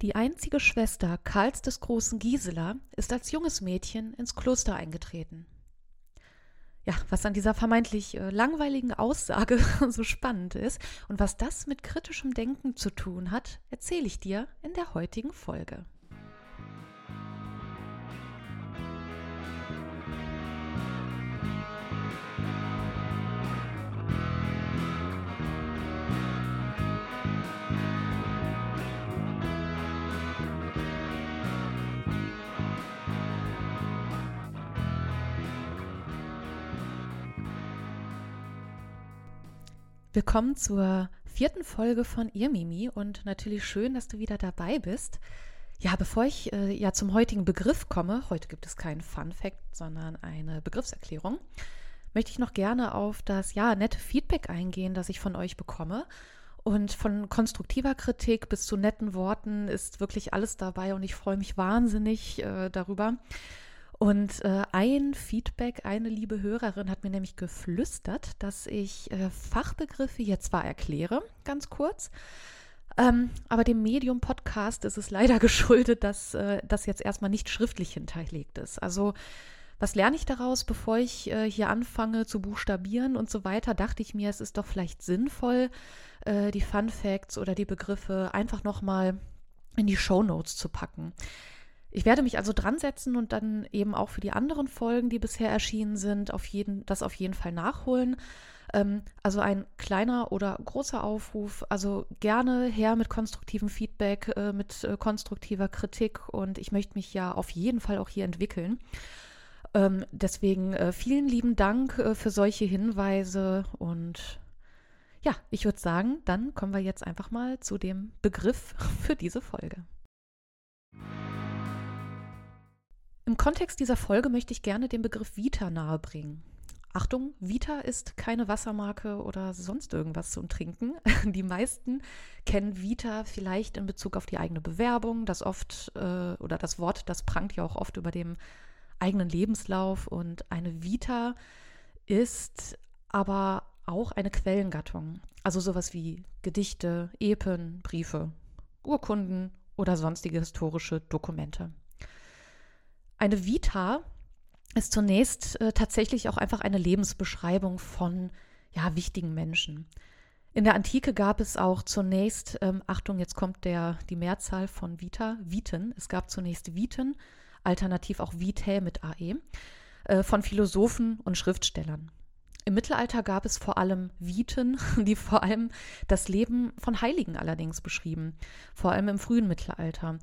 Die einzige Schwester Karls des großen Gisela ist als junges Mädchen ins Kloster eingetreten. Ja, was an dieser vermeintlich äh, langweiligen Aussage so spannend ist und was das mit kritischem Denken zu tun hat, erzähle ich dir in der heutigen Folge. Willkommen zur vierten Folge von Ihr Mimi und natürlich schön, dass du wieder dabei bist. Ja, bevor ich äh, ja zum heutigen Begriff komme, heute gibt es keinen Fun Fact, sondern eine Begriffserklärung, möchte ich noch gerne auf das ja nette Feedback eingehen, das ich von euch bekomme. Und von konstruktiver Kritik bis zu netten Worten ist wirklich alles dabei und ich freue mich wahnsinnig äh, darüber. Und äh, ein Feedback, eine liebe Hörerin hat mir nämlich geflüstert, dass ich äh, Fachbegriffe jetzt zwar erkläre, ganz kurz, ähm, aber dem Medium-Podcast ist es leider geschuldet, dass äh, das jetzt erstmal nicht schriftlich hinterlegt ist. Also was lerne ich daraus, bevor ich äh, hier anfange zu buchstabieren und so weiter, dachte ich mir, es ist doch vielleicht sinnvoll, äh, die Fun Facts oder die Begriffe einfach nochmal in die Show Notes zu packen. Ich werde mich also dran setzen und dann eben auch für die anderen Folgen, die bisher erschienen sind, auf jeden, das auf jeden Fall nachholen. Ähm, also ein kleiner oder großer Aufruf. Also gerne her mit konstruktivem Feedback, äh, mit äh, konstruktiver Kritik und ich möchte mich ja auf jeden Fall auch hier entwickeln. Ähm, deswegen äh, vielen lieben Dank äh, für solche Hinweise und ja, ich würde sagen, dann kommen wir jetzt einfach mal zu dem Begriff für diese Folge. Im Kontext dieser Folge möchte ich gerne den Begriff Vita nahebringen. Achtung, Vita ist keine Wassermarke oder sonst irgendwas zum Trinken. Die meisten kennen Vita vielleicht in Bezug auf die eigene Bewerbung. Das oft äh, oder das Wort, das prangt ja auch oft über dem eigenen Lebenslauf. Und eine Vita ist aber auch eine Quellengattung. Also sowas wie Gedichte, Epen, Briefe, Urkunden oder sonstige historische Dokumente. Eine Vita ist zunächst äh, tatsächlich auch einfach eine Lebensbeschreibung von ja, wichtigen Menschen. In der Antike gab es auch zunächst, ähm, Achtung, jetzt kommt der, die Mehrzahl von Vita, Viten. Es gab zunächst Viten, alternativ auch Vitae mit AE, äh, von Philosophen und Schriftstellern. Im Mittelalter gab es vor allem Viten, die vor allem das Leben von Heiligen allerdings beschrieben, vor allem im frühen Mittelalter.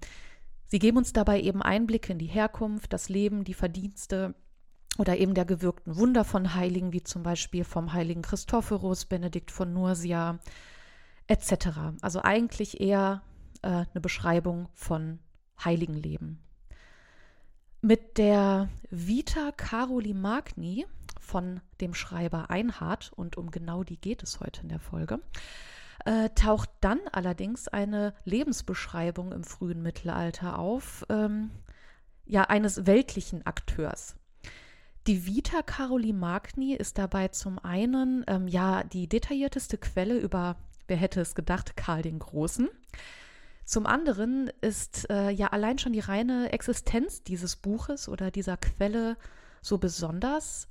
Sie geben uns dabei eben Einblicke in die Herkunft, das Leben, die Verdienste oder eben der gewirkten Wunder von Heiligen, wie zum Beispiel vom heiligen Christophorus, Benedikt von Nursia etc. Also eigentlich eher äh, eine Beschreibung von Heiligenleben. Mit der Vita Caroli Magni von dem Schreiber Einhard, und um genau die geht es heute in der Folge, äh, taucht dann allerdings eine Lebensbeschreibung im frühen Mittelalter auf, ähm, ja, eines weltlichen Akteurs. Die Vita Caroli Magni ist dabei zum einen ähm, ja die detaillierteste Quelle über, wer hätte es gedacht, Karl den Großen. Zum anderen ist äh, ja allein schon die reine Existenz dieses Buches oder dieser Quelle so besonders,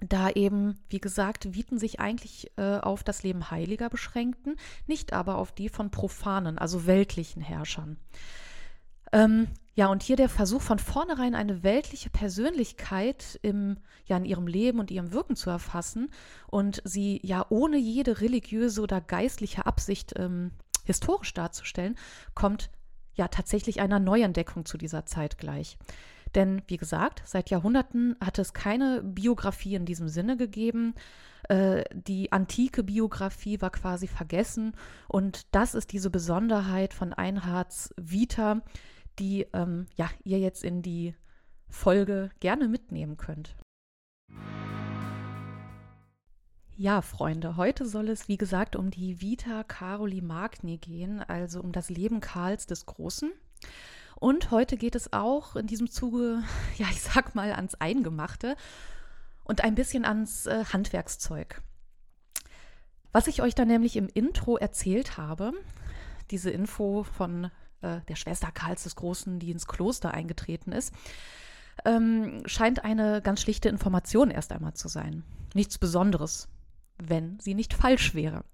da eben, wie gesagt, Viten sich eigentlich äh, auf das Leben Heiliger beschränkten, nicht aber auf die von profanen, also weltlichen Herrschern. Ähm, ja, und hier der Versuch von vornherein eine weltliche Persönlichkeit im, ja, in ihrem Leben und ihrem Wirken zu erfassen und sie ja ohne jede religiöse oder geistliche Absicht ähm, historisch darzustellen, kommt ja tatsächlich einer Neuentdeckung zu dieser Zeit gleich. Denn wie gesagt, seit Jahrhunderten hat es keine Biografie in diesem Sinne gegeben. Äh, die antike Biografie war quasi vergessen. Und das ist diese Besonderheit von Einhards Vita, die ähm, ja, ihr jetzt in die Folge gerne mitnehmen könnt. Ja, Freunde, heute soll es, wie gesagt, um die Vita Caroli Magni gehen, also um das Leben Karls des Großen. Und heute geht es auch in diesem Zuge, ja, ich sag mal, ans Eingemachte und ein bisschen ans äh, Handwerkszeug. Was ich euch da nämlich im Intro erzählt habe, diese Info von äh, der Schwester Karls des Großen, die ins Kloster eingetreten ist, ähm, scheint eine ganz schlichte Information erst einmal zu sein. Nichts Besonderes, wenn sie nicht falsch wäre.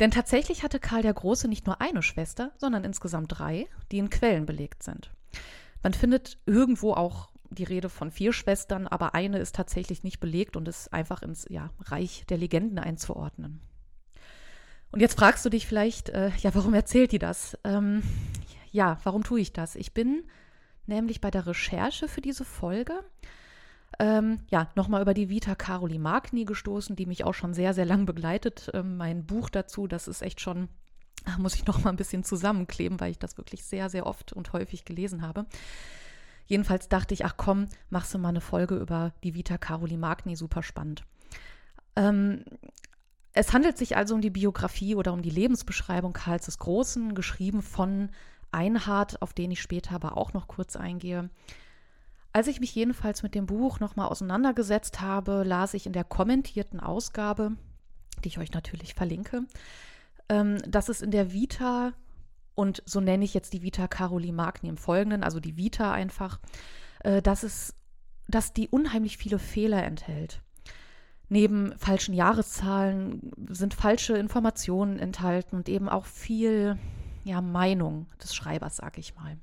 Denn tatsächlich hatte Karl der Große nicht nur eine Schwester, sondern insgesamt drei, die in Quellen belegt sind. Man findet irgendwo auch die Rede von vier Schwestern, aber eine ist tatsächlich nicht belegt und ist einfach ins ja, Reich der Legenden einzuordnen. Und jetzt fragst du dich vielleicht, äh, ja, warum erzählt die das? Ähm, ja, warum tue ich das? Ich bin nämlich bei der Recherche für diese Folge ähm, ja, nochmal über die Vita Caroli Magni gestoßen, die mich auch schon sehr, sehr lang begleitet. Ähm, mein Buch dazu, das ist echt schon, muss ich noch mal ein bisschen zusammenkleben, weil ich das wirklich sehr, sehr oft und häufig gelesen habe. Jedenfalls dachte ich, ach komm, machst du mal eine Folge über die Vita Caroli Magni, super spannend. Ähm, es handelt sich also um die Biografie oder um die Lebensbeschreibung Karls des Großen, geschrieben von Einhard, auf den ich später aber auch noch kurz eingehe. Als ich mich jedenfalls mit dem Buch nochmal auseinandergesetzt habe, las ich in der kommentierten Ausgabe, die ich euch natürlich verlinke, ähm, dass es in der Vita, und so nenne ich jetzt die Vita Caroli Magni im Folgenden, also die Vita einfach, äh, dass es, dass die unheimlich viele Fehler enthält. Neben falschen Jahreszahlen sind falsche Informationen enthalten und eben auch viel ja, Meinung des Schreibers, sag ich mal.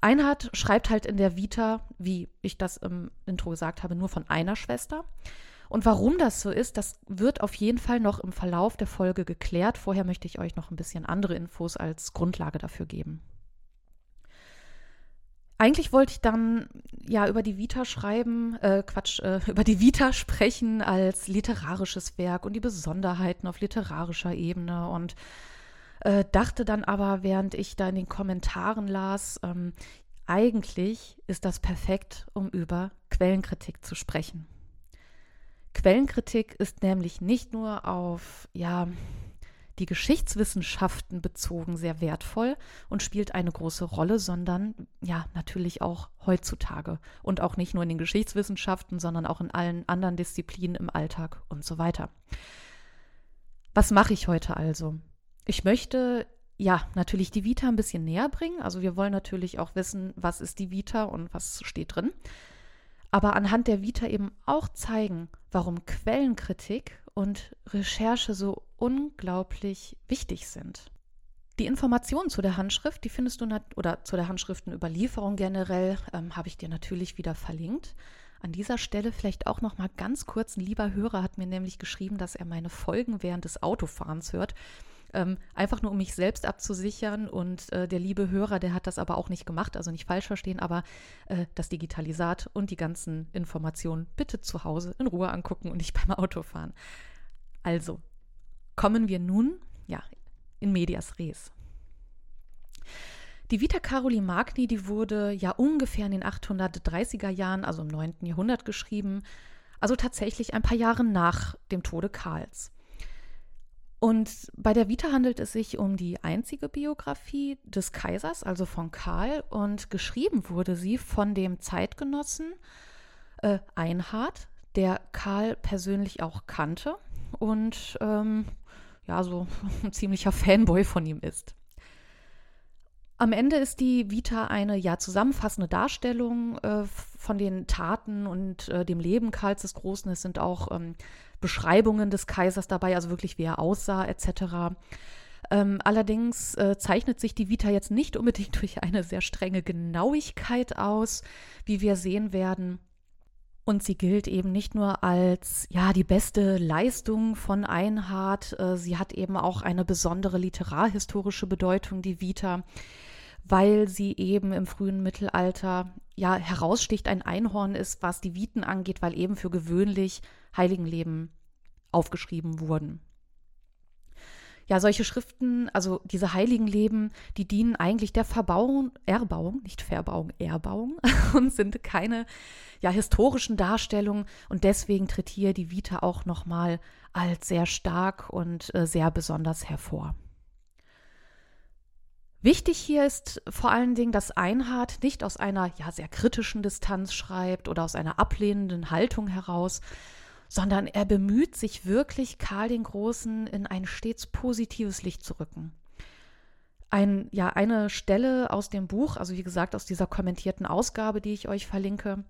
Einhard schreibt halt in der Vita, wie ich das im Intro gesagt habe, nur von einer Schwester. Und warum das so ist, das wird auf jeden Fall noch im Verlauf der Folge geklärt. Vorher möchte ich euch noch ein bisschen andere Infos als Grundlage dafür geben. Eigentlich wollte ich dann ja über die Vita schreiben, äh, Quatsch, äh, über die Vita sprechen als literarisches Werk und die Besonderheiten auf literarischer Ebene und äh, dachte dann aber, während ich da in den Kommentaren las, ähm, eigentlich ist das perfekt, um über Quellenkritik zu sprechen. Quellenkritik ist nämlich nicht nur auf, ja, die Geschichtswissenschaften bezogen sehr wertvoll und spielt eine große Rolle, sondern ja, natürlich auch heutzutage und auch nicht nur in den Geschichtswissenschaften, sondern auch in allen anderen Disziplinen im Alltag und so weiter. Was mache ich heute also? Ich möchte ja natürlich die Vita ein bisschen näher bringen. Also wir wollen natürlich auch wissen, was ist die Vita und was steht drin. Aber anhand der Vita eben auch zeigen, warum Quellenkritik und Recherche so unglaublich wichtig sind. Die Informationen zu der Handschrift, die findest du oder zu der Handschriftenüberlieferung generell, ähm, habe ich dir natürlich wieder verlinkt. An dieser Stelle vielleicht auch noch mal ganz kurz: Ein lieber Hörer hat mir nämlich geschrieben, dass er meine Folgen während des Autofahrens hört. Ähm, einfach nur, um mich selbst abzusichern. Und äh, der liebe Hörer, der hat das aber auch nicht gemacht, also nicht falsch verstehen, aber äh, das Digitalisat und die ganzen Informationen bitte zu Hause in Ruhe angucken und nicht beim Autofahren. Also, kommen wir nun, ja, in medias res. Die Vita Caroli Magni, die wurde ja ungefähr in den 830er Jahren, also im 9. Jahrhundert geschrieben, also tatsächlich ein paar Jahre nach dem Tode Karls. Und bei der Vita handelt es sich um die einzige Biografie des Kaisers, also von Karl, und geschrieben wurde sie von dem Zeitgenossen äh, Einhard, der Karl persönlich auch kannte und ähm, ja, so ein ziemlicher Fanboy von ihm ist. Am Ende ist die Vita eine ja zusammenfassende Darstellung äh, von den Taten und äh, dem Leben Karls des Großen. Es sind auch ähm, Beschreibungen des Kaisers dabei, also wirklich wie er aussah etc. Ähm, allerdings äh, zeichnet sich die Vita jetzt nicht unbedingt durch eine sehr strenge Genauigkeit aus, wie wir sehen werden. Und sie gilt eben nicht nur als ja die beste Leistung von Einhard, äh, sie hat eben auch eine besondere literarhistorische Bedeutung, die Vita, weil sie eben im frühen Mittelalter ja heraussticht, ein Einhorn ist, was die Viten angeht, weil eben für gewöhnlich Heiligenleben aufgeschrieben wurden. Ja, solche Schriften, also diese Heiligenleben, die dienen eigentlich der Verbauung, Erbauung, nicht Verbauung, Erbauung und sind keine ja, historischen Darstellungen und deswegen tritt hier die Vita auch nochmal als sehr stark und äh, sehr besonders hervor. Wichtig hier ist vor allen Dingen, dass Einhard nicht aus einer ja sehr kritischen Distanz schreibt oder aus einer ablehnenden Haltung heraus, sondern er bemüht sich wirklich, Karl den Großen in ein stets positives Licht zu rücken. ein, ja, eine Stelle aus dem Buch, also wie gesagt aus dieser kommentierten Ausgabe, die ich euch verlinke,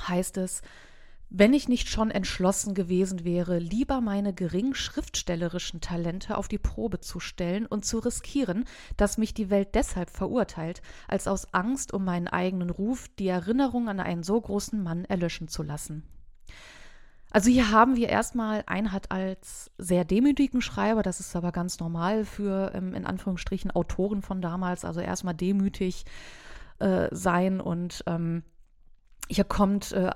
heißt es, wenn ich nicht schon entschlossen gewesen wäre, lieber meine gering schriftstellerischen Talente auf die Probe zu stellen und zu riskieren, dass mich die Welt deshalb verurteilt, als aus Angst um meinen eigenen Ruf die Erinnerung an einen so großen Mann erlöschen zu lassen. Also hier haben wir erstmal Einhard als sehr demütigen Schreiber, das ist aber ganz normal für ähm, in Anführungsstrichen Autoren von damals, also erstmal demütig äh, sein und ähm, hier kommt äh,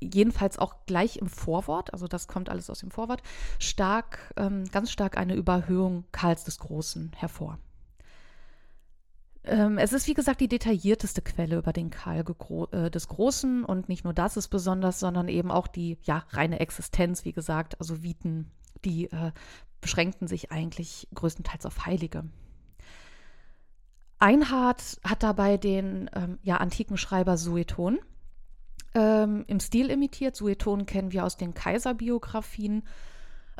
jedenfalls auch gleich im Vorwort, also das kommt alles aus dem Vorwort, stark, ähm, ganz stark eine Überhöhung Karls des Großen hervor. Ähm, es ist, wie gesagt, die detaillierteste Quelle über den Karl äh, des Großen und nicht nur das ist besonders, sondern eben auch die ja, reine Existenz, wie gesagt, also Viten, die äh, beschränkten sich eigentlich größtenteils auf Heilige. Einhard hat dabei den ähm, ja, antiken Schreiber Sueton ähm, im Stil imitiert. Sueton kennen wir aus den Kaiserbiografien.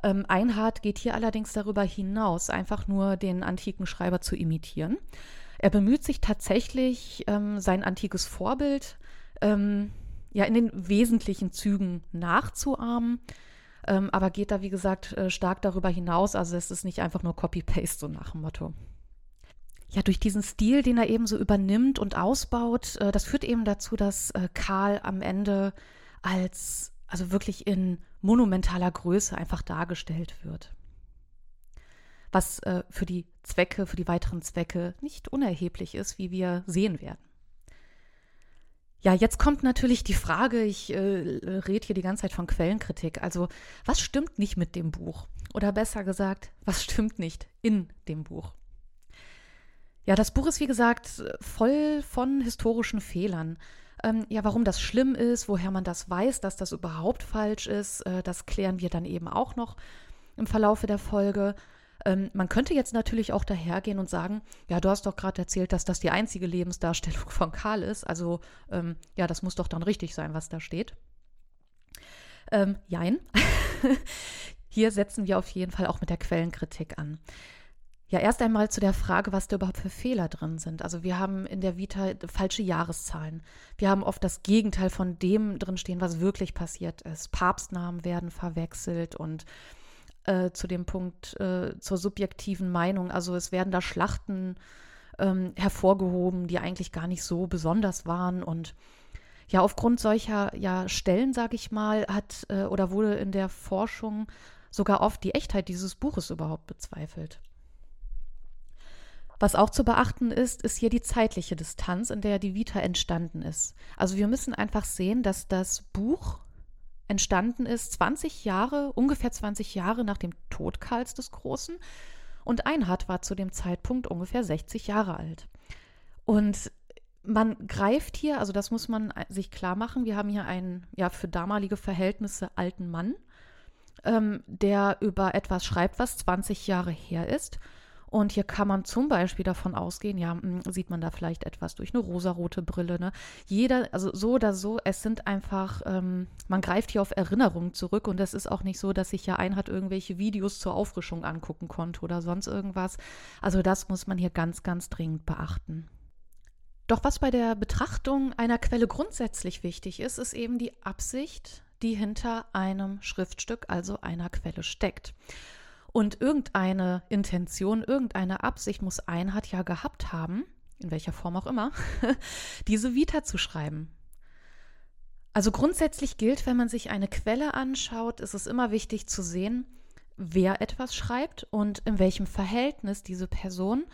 Ähm, Einhard geht hier allerdings darüber hinaus, einfach nur den antiken Schreiber zu imitieren. Er bemüht sich tatsächlich, ähm, sein antikes Vorbild ähm, ja in den wesentlichen Zügen nachzuahmen, ähm, aber geht da, wie gesagt, äh, stark darüber hinaus. Also es ist nicht einfach nur Copy-Paste, so nach dem Motto. Ja, durch diesen Stil, den er eben so übernimmt und ausbaut, äh, das führt eben dazu, dass äh, Karl am Ende als, also wirklich in monumentaler Größe einfach dargestellt wird was äh, für die Zwecke, für die weiteren Zwecke nicht unerheblich ist, wie wir sehen werden. Ja, jetzt kommt natürlich die Frage, ich äh, rede hier die ganze Zeit von Quellenkritik. Also, was stimmt nicht mit dem Buch? Oder besser gesagt, was stimmt nicht in dem Buch? Ja, das Buch ist, wie gesagt, voll von historischen Fehlern. Ähm, ja, warum das schlimm ist, woher man das weiß, dass das überhaupt falsch ist, äh, das klären wir dann eben auch noch im Verlaufe der Folge. Ähm, man könnte jetzt natürlich auch dahergehen und sagen, ja, du hast doch gerade erzählt, dass das die einzige Lebensdarstellung von Karl ist. Also ähm, ja, das muss doch dann richtig sein, was da steht. Ähm, jein. Hier setzen wir auf jeden Fall auch mit der Quellenkritik an. Ja, erst einmal zu der Frage, was da überhaupt für Fehler drin sind. Also wir haben in der Vita falsche Jahreszahlen. Wir haben oft das Gegenteil von dem drinstehen, was wirklich passiert ist. Papstnamen werden verwechselt und äh, zu dem Punkt äh, zur subjektiven Meinung. Also es werden da Schlachten ähm, hervorgehoben, die eigentlich gar nicht so besonders waren und ja, aufgrund solcher ja, Stellen, sage ich mal, hat äh, oder wurde in der Forschung sogar oft die Echtheit dieses Buches überhaupt bezweifelt. Was auch zu beachten ist, ist hier die zeitliche Distanz, in der die Vita entstanden ist. Also wir müssen einfach sehen, dass das Buch entstanden ist 20 Jahre, ungefähr 20 Jahre nach dem Tod Karls des Großen. Und Einhard war zu dem Zeitpunkt ungefähr 60 Jahre alt. Und man greift hier, also das muss man sich klar machen, wir haben hier einen, ja, für damalige Verhältnisse alten Mann, ähm, der über etwas schreibt, was 20 Jahre her ist und hier kann man zum Beispiel davon ausgehen, ja, hm, sieht man da vielleicht etwas durch eine rosarote Brille. Ne? Jeder, also so oder so, es sind einfach, ähm, man greift hier auf Erinnerungen zurück und es ist auch nicht so, dass sich ja Einhard irgendwelche Videos zur Auffrischung angucken konnte oder sonst irgendwas. Also das muss man hier ganz, ganz dringend beachten. Doch was bei der Betrachtung einer Quelle grundsätzlich wichtig ist, ist eben die Absicht, die hinter einem Schriftstück, also einer Quelle steckt. Und irgendeine Intention, irgendeine Absicht muss Einhard ja gehabt haben, in welcher Form auch immer, diese Vita zu schreiben. Also grundsätzlich gilt, wenn man sich eine Quelle anschaut, ist es immer wichtig zu sehen, wer etwas schreibt und in welchem Verhältnis diese Person,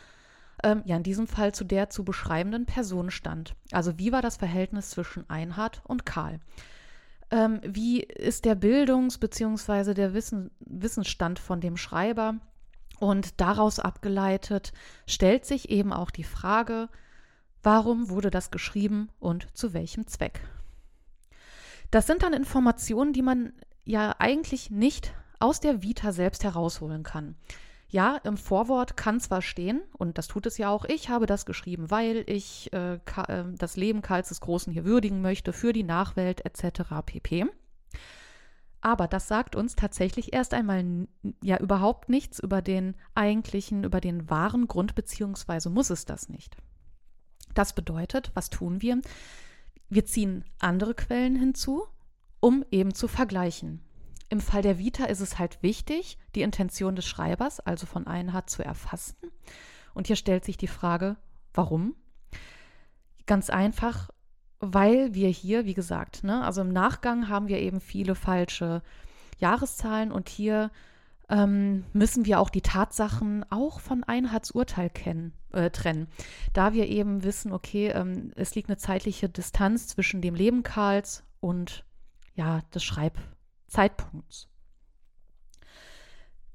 ähm, ja in diesem Fall zu der zu beschreibenden Person stand. Also wie war das Verhältnis zwischen Einhard und Karl? Ähm, wie ist der Bildungs- bzw. der Wissen, Wissensstand von dem Schreiber. Und daraus abgeleitet stellt sich eben auch die Frage, warum wurde das geschrieben und zu welchem Zweck. Das sind dann Informationen, die man ja eigentlich nicht aus der Vita selbst herausholen kann. Ja, im Vorwort kann zwar stehen, und das tut es ja auch, ich habe das geschrieben, weil ich äh, äh, das Leben Karls des Großen hier würdigen möchte für die Nachwelt etc. pp. Aber das sagt uns tatsächlich erst einmal ja überhaupt nichts über den eigentlichen, über den wahren Grund, beziehungsweise muss es das nicht. Das bedeutet, was tun wir? Wir ziehen andere Quellen hinzu, um eben zu vergleichen. Im Fall der Vita ist es halt wichtig, die Intention des Schreibers, also von Einhard, zu erfassen. Und hier stellt sich die Frage, warum? Ganz einfach, weil wir hier, wie gesagt, ne, also im Nachgang haben wir eben viele falsche Jahreszahlen und hier ähm, müssen wir auch die Tatsachen auch von Einhards Urteil kennen, äh, trennen. Da wir eben wissen, okay, ähm, es liegt eine zeitliche Distanz zwischen dem Leben Karls und ja, des Schreibzeitpunkts.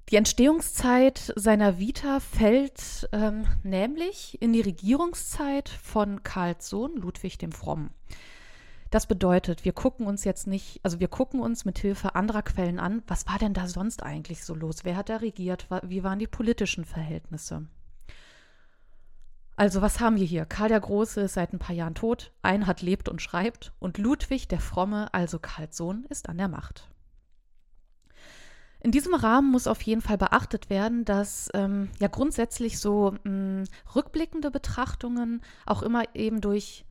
Die Entstehungszeit seiner Vita fällt ähm, nämlich in die Regierungszeit von Karls Sohn Ludwig dem Frommen. Das bedeutet, wir gucken uns jetzt nicht, also wir gucken uns mit Hilfe anderer Quellen an, was war denn da sonst eigentlich so los? Wer hat da regiert? Wie waren die politischen Verhältnisse? Also, was haben wir hier? Karl der Große ist seit ein paar Jahren tot, Einhard lebt und schreibt und Ludwig der Fromme, also Karls Sohn, ist an der Macht. In diesem Rahmen muss auf jeden Fall beachtet werden, dass ähm, ja grundsätzlich so mh, hm, rückblickende Betrachtungen auch immer eben durch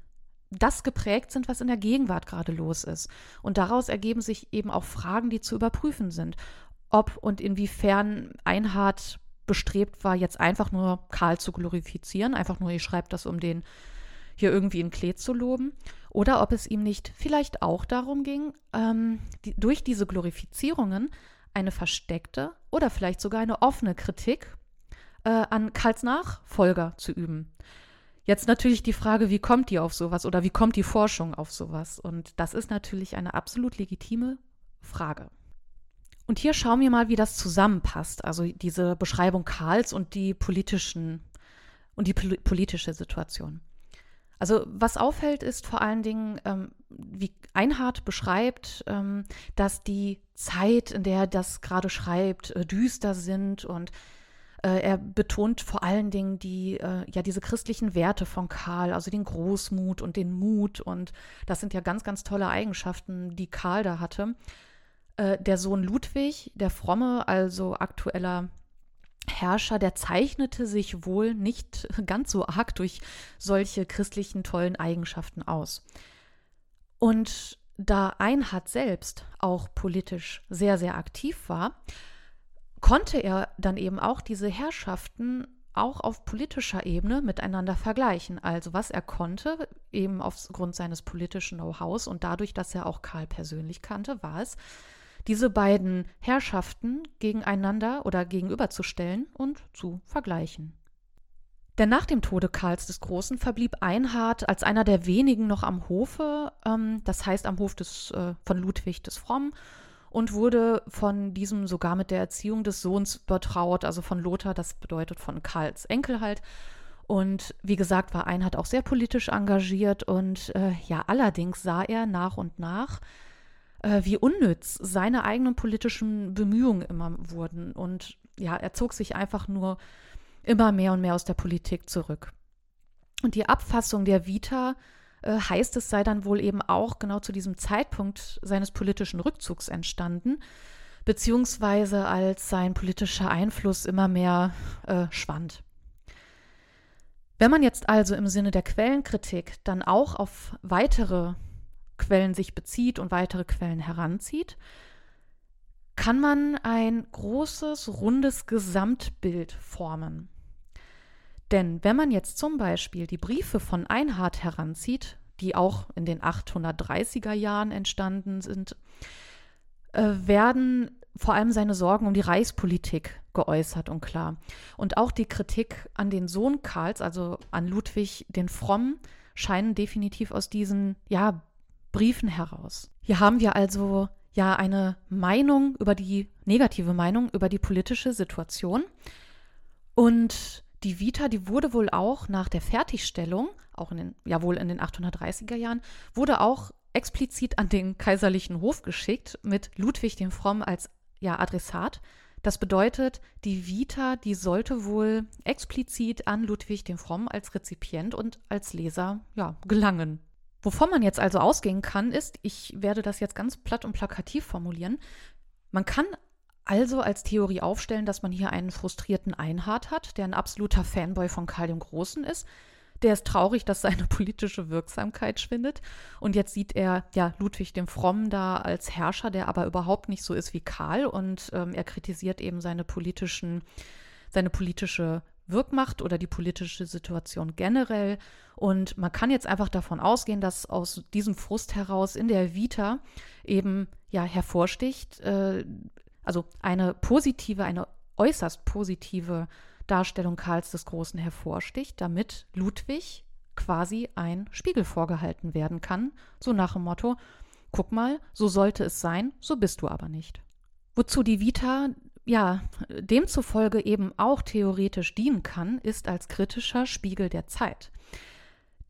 das geprägt sind, was in der Gegenwart gerade los ist. Und daraus ergeben sich eben auch Fragen, die zu überprüfen sind. Ob und inwiefern Einhard bestrebt war, jetzt einfach nur Karl zu glorifizieren, einfach nur, ihr schreibt das, um den hier irgendwie in Klee zu loben, oder ob es ihm nicht vielleicht auch darum ging, ähm, die, durch diese Glorifizierungen eine versteckte oder vielleicht sogar eine offene Kritik äh, an Karls Nachfolger zu üben. Jetzt natürlich die Frage, wie kommt die auf sowas oder wie kommt die Forschung auf sowas? Und das ist natürlich eine absolut legitime Frage. Und hier schauen wir mal, wie das zusammenpasst. Also diese Beschreibung Karls und die politischen und die politische Situation. Also was auffällt, ist vor allen Dingen, ähm, wie Einhard beschreibt, ähm, dass die Zeit, in der er das gerade schreibt, äh, düster sind und äh, er betont vor allen Dingen die, äh, ja, diese christlichen Werte von Karl, also den Großmut und den Mut und das sind ja ganz, ganz tolle Eigenschaften, die Karl da hatte. Äh, der Sohn Ludwig, der Fromme, also aktueller Herrscher, der zeichnete sich wohl nicht ganz so arg durch solche christlichen tollen Eigenschaften aus. Und da Einhard selbst auch politisch sehr, sehr aktiv war, konnte er dann eben auch diese Herrschaften auch auf politischer Ebene miteinander vergleichen. Also was er konnte, eben aufgrund seines politischen Know-hows und dadurch, dass er auch Karl persönlich kannte, war es, diese beiden Herrschaften gegeneinander oder gegenüberzustellen und zu vergleichen. Denn nach dem Tode Karls des Großen verblieb Einhard als einer der wenigen noch am Hofe, ähm, das heißt am Hof des, äh, von Ludwig des Fromm, und wurde von diesem sogar mit der Erziehung des Sohns betraut, also von Lothar, das bedeutet von Karls Enkel halt. Und wie gesagt, war Einhard auch sehr politisch engagiert und äh, ja, allerdings sah er nach und nach, äh, wie unnütz seine eigenen politischen Bemühungen immer wurden. Und ja, er zog sich einfach nur immer mehr und mehr aus der Politik zurück. Und die Abfassung der Vita äh, heißt es, sei dann wohl eben auch genau zu diesem Zeitpunkt seines politischen Rückzugs entstanden, beziehungsweise als sein politischer Einfluss immer mehr äh, schwand. Wenn man jetzt also im Sinne der Quellenkritik dann auch auf weitere Quellen sich bezieht und weitere Quellen heranzieht, kann man ein großes, rundes Gesamtbild formen. Denn wenn man jetzt zum Beispiel die Briefe von Einhard heranzieht, die auch in den 830er Jahren entstanden sind, äh, werden vor allem seine Sorgen um die Reichspolitik geäußert und klar. Und auch die Kritik an den Sohn Karls, also an Ludwig den Frommen, scheinen definitiv aus diesen ja, Briefen heraus. Hier haben wir also ja eine Meinung über die negative Meinung über die politische Situation. Und die Vita, die wurde wohl auch nach der Fertigstellung, auch in den, ja wohl in den 830er Jahren, wurde auch explizit an den kaiserlichen Hof geschickt mit Ludwig dem Fromm als ja, Adressat. Das bedeutet, die Vita, die sollte wohl explizit an Ludwig dem Fromm als Rezipient und als Leser ja, gelangen Wovon man jetzt also ausgehen kann, ist, ich werde das jetzt ganz platt und plakativ formulieren, man kann also als Theorie aufstellen, dass man hier einen frustrierten Einhard hat, der ein absoluter Fanboy von Karl dem Großen ist. Der ist traurig, dass seine politische Wirksamkeit schwindet. Und jetzt sieht er ja Ludwig dem Frommen da als Herrscher, der aber überhaupt nicht so ist wie Karl. Und ähm, er kritisiert eben seine politischen, seine politische Wirkmacht oder die politische Situation generell. Und man kann jetzt einfach davon ausgehen, dass aus diesem Frust heraus in der Vita eben ja hervorsticht, äh, also eine positive, eine äußerst positive Darstellung Karls des Großen hervorsticht, damit Ludwig quasi ein Spiegel vorgehalten werden kann, so nach dem Motto, guck mal, so sollte es sein, so bist du aber nicht. Wozu die Vita ja demzufolge eben auch theoretisch dienen kann, ist als kritischer Spiegel der Zeit,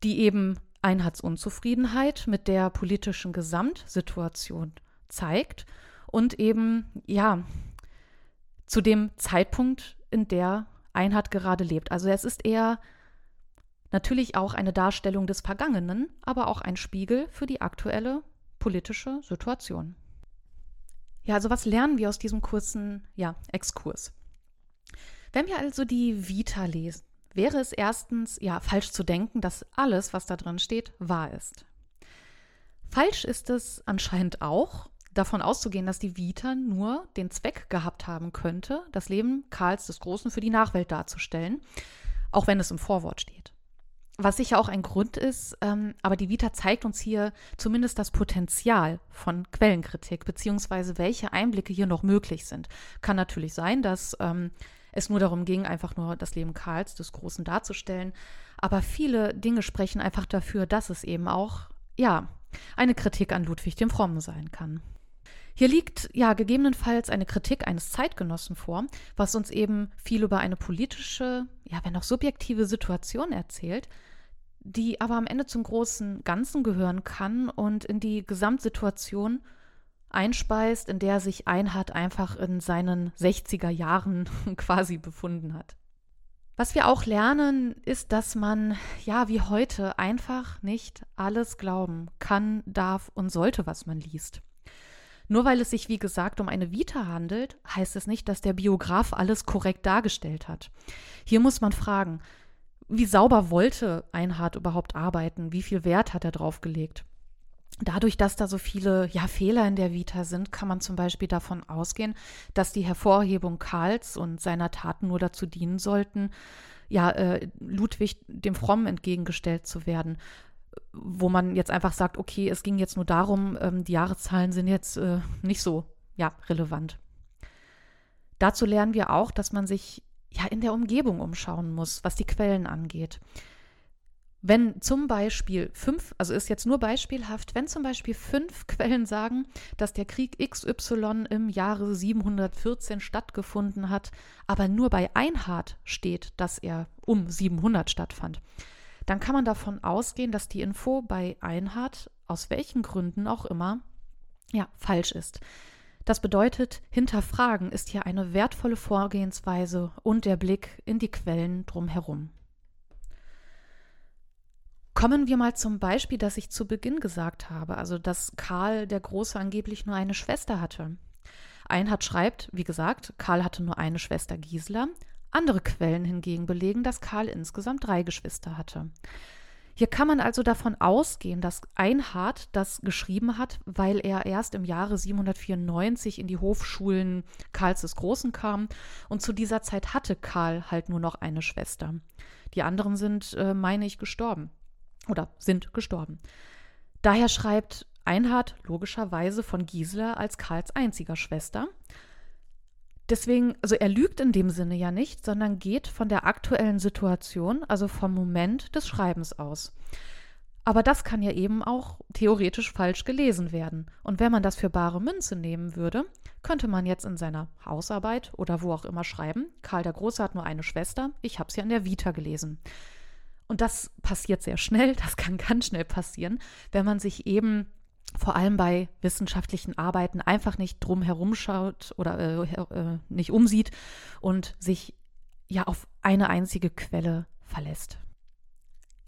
die eben Einheitsunzufriedenheit mit der politischen Gesamtsituation zeigt und eben, ja, zu dem Zeitpunkt, in der Einhard gerade lebt. Also es ist eher natürlich auch eine Darstellung des Vergangenen, aber auch ein Spiegel für die aktuelle politische Situation. Ja, also was lernen wir aus diesem kurzen ja, Exkurs? Wenn wir also die Vita lesen, wäre es erstens ja falsch zu denken, dass alles, was da drin steht, wahr ist. Falsch ist es anscheinend auch, davon auszugehen, dass die Vita nur den Zweck gehabt haben könnte, das Leben Karls des Großen für die Nachwelt darzustellen, auch wenn es im Vorwort steht. Was sicher auch ein Grund ist, ähm, aber die Vita zeigt uns hier zumindest das Potenzial von Quellenkritik, beziehungsweise welche Einblicke hier noch möglich sind. Kann natürlich sein, dass ähm, es nur darum ging, einfach nur das Leben Karls des Großen darzustellen, aber viele Dinge sprechen einfach dafür, dass es eben auch, ja, eine Kritik an Ludwig dem Frommen sein kann. Hier liegt ja gegebenenfalls eine Kritik eines Zeitgenossen vor, was uns eben viel über eine politische, ja, wenn auch subjektive Situation erzählt, die aber am Ende zum großen Ganzen gehören kann und in die Gesamtsituation einspeist, in der sich Einhard einfach in seinen 60er Jahren quasi befunden hat. Was wir auch lernen, ist, dass man, ja, wie heute, einfach nicht alles glauben kann, darf und sollte, was man liest. Nur weil es sich, wie gesagt, um eine Vita handelt, heißt es nicht, dass der Biograf alles korrekt dargestellt hat. Hier muss man fragen, wie sauber wollte Einhard überhaupt arbeiten? Wie viel Wert hat er drauf gelegt? Dadurch, dass da so viele ja, Fehler in der Vita sind, kann man zum Beispiel davon ausgehen, dass die Hervorhebung Karls und seiner Taten nur dazu dienen sollten, ja, äh, Ludwig dem Frommen entgegengestellt zu werden wo man jetzt einfach sagt, okay, es ging jetzt nur darum, ähm, die Jahreszahlen sind jetzt äh, nicht so ja, relevant. Dazu lernen wir auch, dass man sich ja in der Umgebung umschauen muss, was die Quellen angeht. Wenn zum Beispiel fünf, also ist jetzt nur beispielhaft, wenn zum Beispiel fünf Quellen sagen, dass der Krieg XY im Jahre 714 stattgefunden hat, aber nur bei Einhard steht, dass er um 700 stattfand, dann kann man davon ausgehen, dass die Info bei Einhard, aus welchen Gründen auch immer, ja, falsch ist. Das bedeutet, hinterfragen ist hier eine wertvolle Vorgehensweise und der Blick in die Quellen drumherum. Kommen wir mal zum Beispiel, das ich zu Beginn gesagt habe, also dass Karl der Große angeblich nur eine Schwester hatte. Einhard schreibt, wie gesagt, Karl hatte nur eine Schwester Gisela, andere Quellen hingegen belegen, dass Karl insgesamt drei Geschwister hatte. Hier kann man also davon ausgehen, dass Einhard das geschrieben hat, weil er erst im Jahre 794 in die Hofschulen Karls des Großen kam und zu dieser Zeit hatte Karl halt nur noch eine Schwester. Die anderen sind, äh, meine ich, gestorben oder sind gestorben. Daher schreibt Einhard logischerweise von Gisela als Karls einziger Schwester Deswegen, also er lügt in dem Sinne ja nicht, sondern geht von der aktuellen Situation, also vom Moment des Schreibens aus. Aber das kann ja eben auch theoretisch falsch gelesen werden. Und wenn man das für bare Münze nehmen würde, könnte man jetzt in seiner Hausarbeit oder wo auch immer schreiben, Karl der Große hat nur eine Schwester, ich habe es ja in der Vita gelesen. Und das passiert sehr schnell, das kann ganz schnell passieren, wenn man sich eben vor allem bei wissenschaftlichen Arbeiten einfach nicht drum herumschaut oder äh, äh, nicht umsieht und sich ja auf eine einzige Quelle verlässt.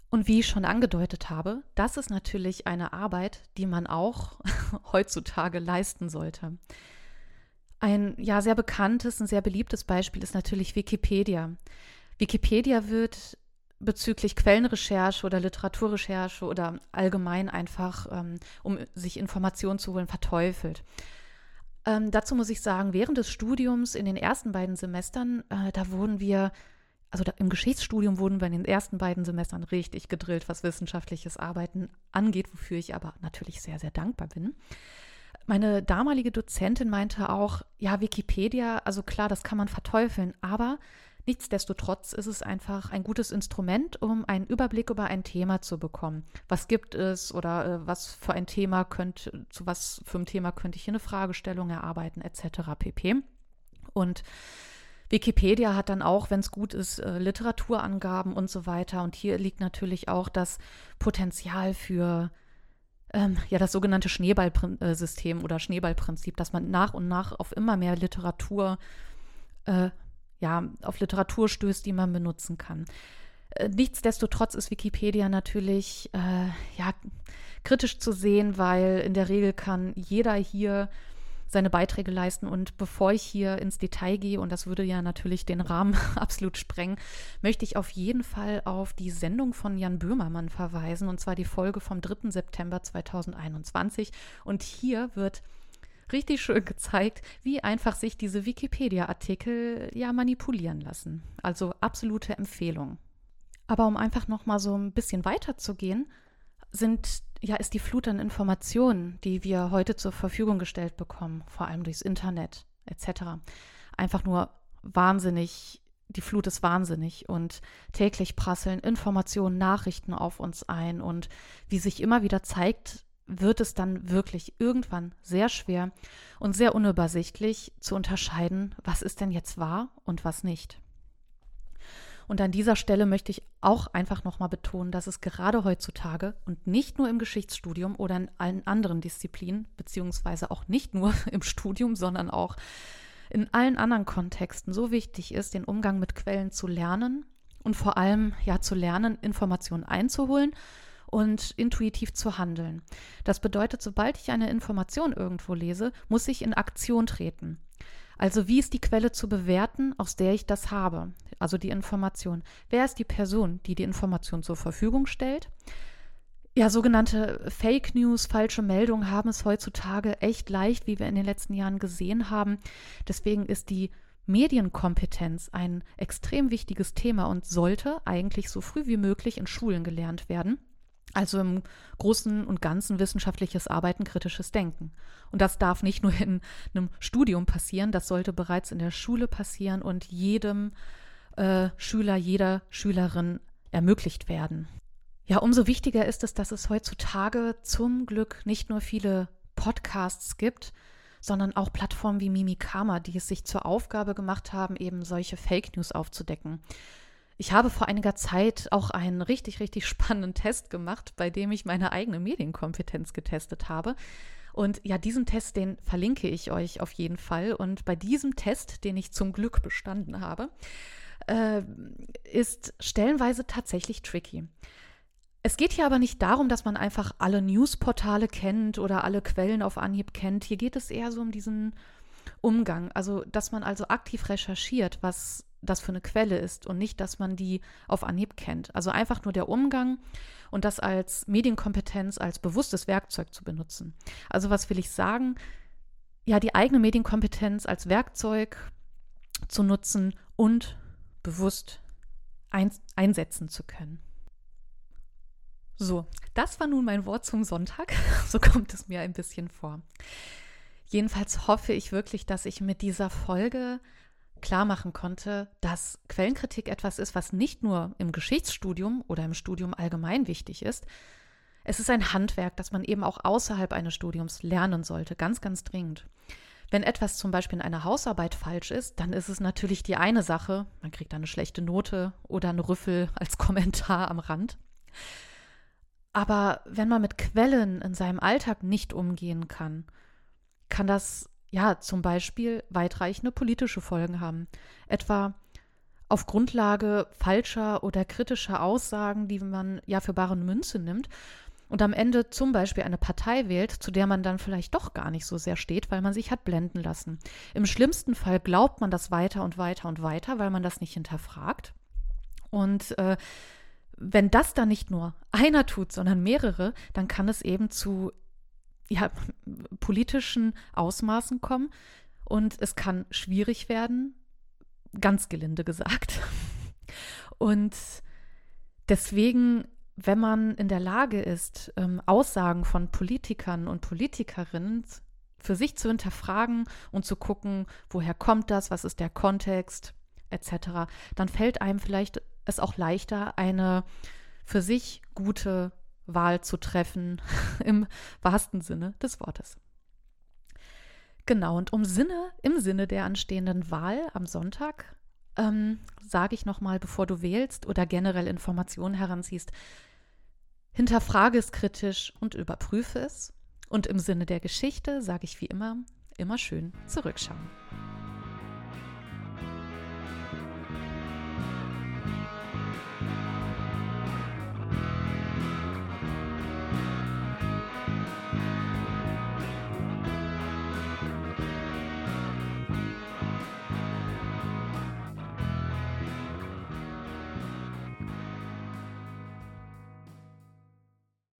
Und wie ich schon angedeutet habe, das ist natürlich eine Arbeit, die man auch heutzutage leisten sollte. Ein ja sehr bekanntes und sehr beliebtes Beispiel ist natürlich Wikipedia. Wikipedia wird bezüglich Quellenrecherche oder Literaturrecherche oder allgemein einfach, ähm, um sich Informationen zu holen, verteufelt. Ähm, dazu muss ich sagen, während des Studiums in den ersten beiden Semestern, äh, da wurden wir also da, im Geschichtsstudium wurden wir in den ersten beiden Semestern richtig gedrillt, was wissenschaftliches Arbeiten angeht, wofür ich aber natürlich sehr, sehr dankbar bin. Meine damalige Dozentin meinte auch, ja, Wikipedia, also klar, das kann man verteufeln, aber nichtsdestotrotz ist es einfach ein gutes Instrument, um einen Überblick über ein Thema zu bekommen. Was gibt es oder äh, was für ein Thema könnte, zu was für ein Thema könnte ich hier eine Fragestellung erarbeiten, etc. pp. Und Wikipedia hat dann auch, wenn es gut ist, äh, Literaturangaben und so weiter. Und hier liegt natürlich auch das Potenzial für ähm, ja das sogenannte Schneeballsystem oder Schneeballprinzip, dass man nach und nach auf immer mehr Literatur, äh, ja, auf Literatur stößt, die man benutzen kann. Äh, nichtsdestotrotz ist Wikipedia natürlich äh, ja kritisch zu sehen, weil in der Regel kann jeder hier seine Beiträge leisten. Und bevor ich hier ins Detail gehe, und das würde ja natürlich den Rahmen absolut sprengen, möchte ich auf jeden Fall auf die Sendung von Jan Böhmermann verweisen, und zwar die Folge vom 3. September 2021. Und hier wird richtig schön gezeigt, wie einfach sich diese Wikipedia-Artikel ja manipulieren lassen. Also absolute Empfehlung. Aber um einfach noch mal so ein bisschen weiter zu gehen, sind ja, ist die Flut an Informationen, die wir heute zur Verfügung gestellt bekommen, vor allem durchs Internet etc., einfach nur wahnsinnig, die Flut ist wahnsinnig und täglich prasseln Informationen, Nachrichten auf uns ein und wie sich immer wieder zeigt, wird es dann wirklich irgendwann sehr schwer und sehr unübersichtlich zu unterscheiden, was ist denn jetzt wahr und was nicht. Und an dieser Stelle möchte ich auch einfach nochmal betonen, dass es gerade heutzutage und nicht nur im Geschichtsstudium oder in allen anderen Disziplinen, beziehungsweise auch nicht nur im Studium, sondern auch in allen anderen Kontexten so wichtig ist, den Umgang mit Quellen zu lernen und vor allem ja zu lernen, Informationen einzuholen und intuitiv zu handeln. Das bedeutet, sobald ich eine Information irgendwo lese, muss ich in Aktion treten. Also wie ist die Quelle zu bewerten, aus der ich das habe? Also die Information. Wer ist die Person, die die Information zur Verfügung stellt? Ja, sogenannte Fake News, falsche Meldungen haben es heutzutage echt leicht, wie wir in den letzten Jahren gesehen haben. Deswegen ist die Medienkompetenz ein extrem wichtiges Thema und sollte eigentlich so früh wie möglich in Schulen gelernt werden. Also im Großen und Ganzen wissenschaftliches Arbeiten, kritisches Denken. Und das darf nicht nur in einem Studium passieren, das sollte bereits in der Schule passieren und jedem äh, Schüler, jeder Schülerin ermöglicht werden. Ja, umso wichtiger ist es, dass es heutzutage zum Glück nicht nur viele Podcasts gibt, sondern auch Plattformen wie Mimikama, die es sich zur Aufgabe gemacht haben, eben solche Fake News aufzudecken. Ich habe vor einiger Zeit auch einen richtig, richtig spannenden Test gemacht, bei dem ich meine eigene Medienkompetenz getestet habe. Und ja, diesen Test, den verlinke ich euch auf jeden Fall. Und bei diesem Test, den ich zum Glück bestanden habe, äh, ist stellenweise tatsächlich tricky. Es geht hier aber nicht darum, dass man einfach alle Newsportale kennt oder alle Quellen auf Anhieb kennt. Hier geht es eher so um diesen Umgang. Also, dass man also aktiv recherchiert, was das für eine Quelle ist und nicht, dass man die auf Anhieb kennt. Also einfach nur der Umgang und das als Medienkompetenz, als bewusstes Werkzeug zu benutzen. Also was will ich sagen? Ja, die eigene Medienkompetenz als Werkzeug zu nutzen und bewusst ein einsetzen zu können. So, das war nun mein Wort zum Sonntag. So kommt es mir ein bisschen vor. Jedenfalls hoffe ich wirklich, dass ich mit dieser Folge klar machen konnte, dass Quellenkritik etwas ist, was nicht nur im Geschichtsstudium oder im Studium allgemein wichtig ist. Es ist ein Handwerk, das man eben auch außerhalb eines Studiums lernen sollte, ganz, ganz dringend. Wenn etwas zum Beispiel in einer Hausarbeit falsch ist, dann ist es natürlich die eine Sache, man kriegt eine schlechte Note oder einen Rüffel als Kommentar am Rand. Aber wenn man mit Quellen in seinem Alltag nicht umgehen kann, kann das ja zum Beispiel weitreichende politische Folgen haben. Etwa auf Grundlage falscher oder kritischer Aussagen, die man ja für bare Münze nimmt und am Ende zum Beispiel eine Partei wählt, zu der man dann vielleicht doch gar nicht so sehr steht, weil man sich hat blenden lassen. Im schlimmsten Fall glaubt man das weiter und weiter und weiter, weil man das nicht hinterfragt. Und äh, wenn das dann nicht nur einer tut, sondern mehrere, dann kann es eben zu ja, politischen Ausmaßen kommen und es kann schwierig werden, ganz gelinde gesagt. Und deswegen, wenn man in der Lage ist, ähm, Aussagen von Politikern und Politikerinnen für sich zu hinterfragen und zu gucken, woher kommt das, was ist der Kontext, etc., dann fällt einem vielleicht es auch leichter, eine für sich gute Wahl zu treffen, im wahrsten Sinne des Wortes. Genau, und um Sinne, im Sinne der anstehenden Wahl am Sonntag, ähm, sage ich nochmal, bevor du wählst oder generell Informationen heranziehst, hinterfrage es kritisch und überprüfe es. Und im Sinne der Geschichte sage ich wie immer, immer schön zurückschauen.